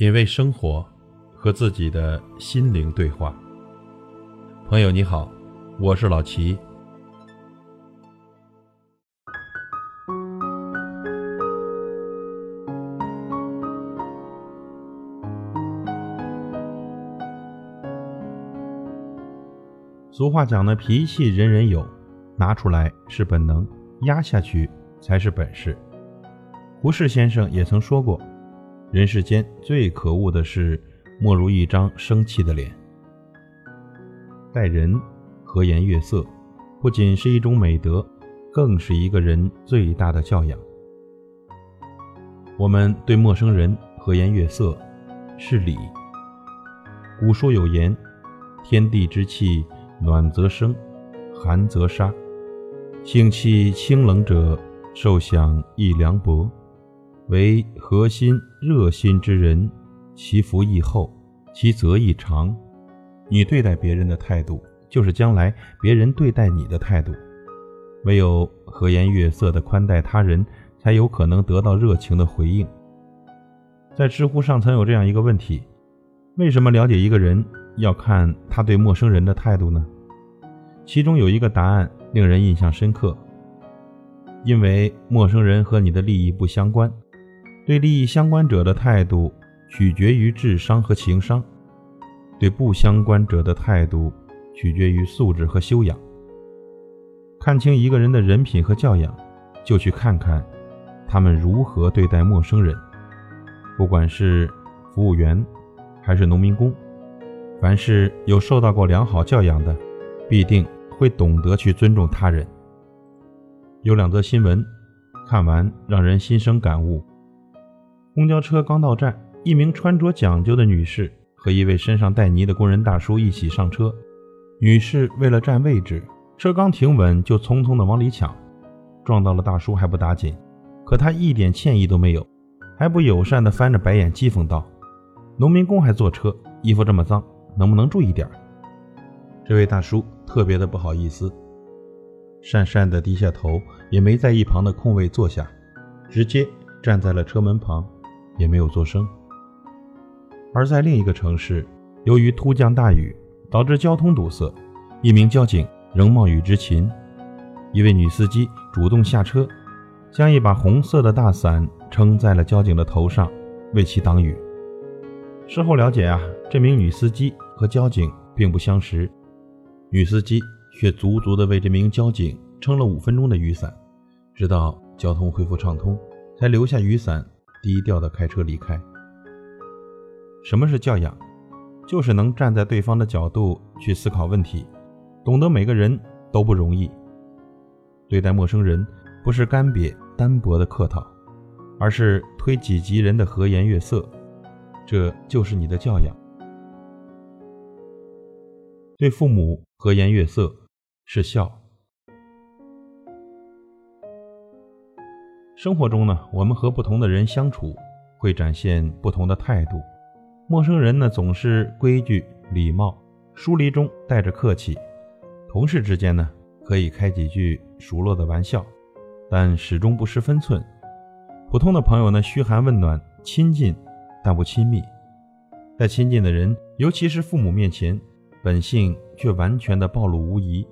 品味生活，和自己的心灵对话。朋友你好，我是老齐。俗话讲的脾气人人有，拿出来是本能，压下去才是本事。胡适先生也曾说过。人世间最可恶的事，莫如一张生气的脸。待人和颜悦色，不仅是一种美德，更是一个人最大的教养。我们对陌生人和颜悦色，是礼。古书有言：“天地之气，暖则生，寒则杀。性气清冷者，受享亦凉薄。”为核心热心之人，其福亦厚，其泽亦长。你对待别人的态度，就是将来别人对待你的态度。唯有和颜悦色的宽待他人，才有可能得到热情的回应。在知乎上曾有这样一个问题：为什么了解一个人要看他对陌生人的态度呢？其中有一个答案令人印象深刻：因为陌生人和你的利益不相关。对利益相关者的态度取决于智商和情商，对不相关者的态度取决于素质和修养。看清一个人的人品和教养，就去看看他们如何对待陌生人。不管是服务员还是农民工，凡是有受到过良好教养的，必定会懂得去尊重他人。有两则新闻，看完让人心生感悟。公交车刚到站，一名穿着讲究的女士和一位身上带泥的工人大叔一起上车。女士为了占位置，车刚停稳就匆匆地往里抢，撞到了大叔还不打紧，可他一点歉意都没有，还不友善地翻着白眼讥讽道：“农民工还坐车，衣服这么脏，能不能注意点？”这位大叔特别的不好意思，讪讪地低下头，也没在一旁的空位坐下，直接站在了车门旁。也没有作声。而在另一个城市，由于突降大雨，导致交通堵塞，一名交警仍冒雨执勤。一位女司机主动下车，将一把红色的大伞撑在了交警的头上，为其挡雨。事后了解啊，这名女司机和交警并不相识，女司机却足足的为这名交警撑了五分钟的雨伞，直到交通恢复畅通，才留下雨伞。低调的开车离开。什么是教养？就是能站在对方的角度去思考问题，懂得每个人都不容易。对待陌生人，不是干瘪单薄的客套，而是推己及人的和颜悦色，这就是你的教养。对父母和颜悦色是孝。生活中呢，我们和不同的人相处，会展现不同的态度。陌生人呢，总是规矩礼貌，疏离中带着客气；同事之间呢，可以开几句熟络的玩笑，但始终不失分寸。普通的朋友呢，嘘寒问暖，亲近但不亲密。在亲近的人，尤其是父母面前，本性却完全的暴露无遗。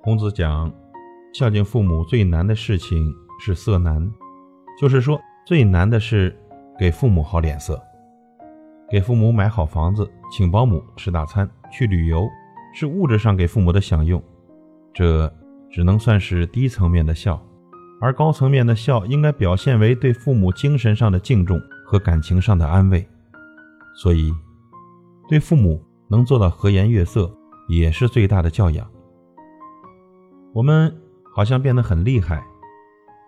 孔子讲，孝敬父母最难的事情。是色难，就是说最难的是给父母好脸色，给父母买好房子，请保姆吃大餐，去旅游，是物质上给父母的享用，这只能算是低层面的孝，而高层面的孝应该表现为对父母精神上的敬重和感情上的安慰。所以，对父母能做到和颜悦色，也是最大的教养。我们好像变得很厉害。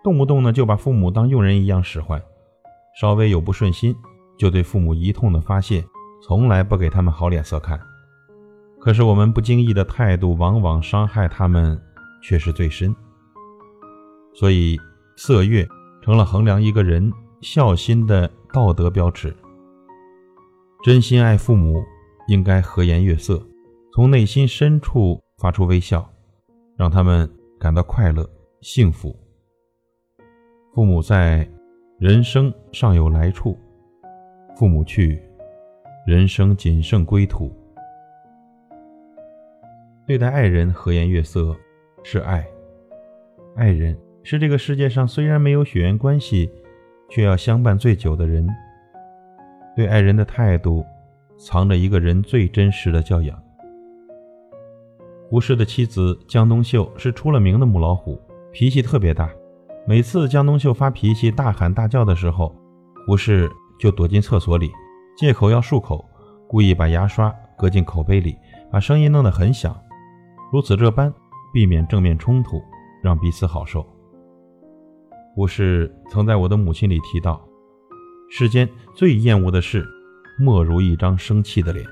动不动呢就把父母当佣人一样使唤，稍微有不顺心就对父母一通的发泄，从来不给他们好脸色看。可是我们不经意的态度，往往伤害他们却是最深。所以色悦成了衡量一个人孝心的道德标尺。真心爱父母，应该和颜悦色，从内心深处发出微笑，让他们感到快乐、幸福。父母在，人生尚有来处；父母去，人生仅剩归途。对待爱人和颜悦色是爱，爱人是这个世界上虽然没有血缘关系，却要相伴最久的人。对爱人的态度，藏着一个人最真实的教养。胡适的妻子江冬秀是出了名的母老虎，脾气特别大。每次江冬秀发脾气、大喊大叫的时候，胡适就躲进厕所里，借口要漱口，故意把牙刷搁进口杯里，把声音弄得很响，如此这般避免正面冲突，让彼此好受。胡适曾在我的母亲里提到：世间最厌恶的事，莫如一张生气的脸；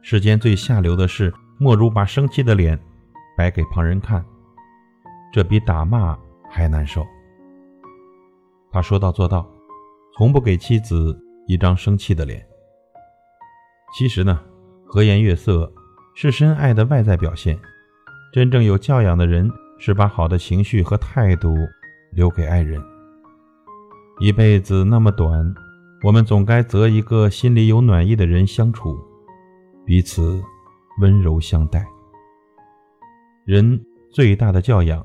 世间最下流的事，莫如把生气的脸摆给旁人看，这比打骂。还难受。他说到做到，从不给妻子一张生气的脸。其实呢，和颜悦色是深爱的外在表现。真正有教养的人，是把好的情绪和态度留给爱人。一辈子那么短，我们总该择一个心里有暖意的人相处，彼此温柔相待。人最大的教养。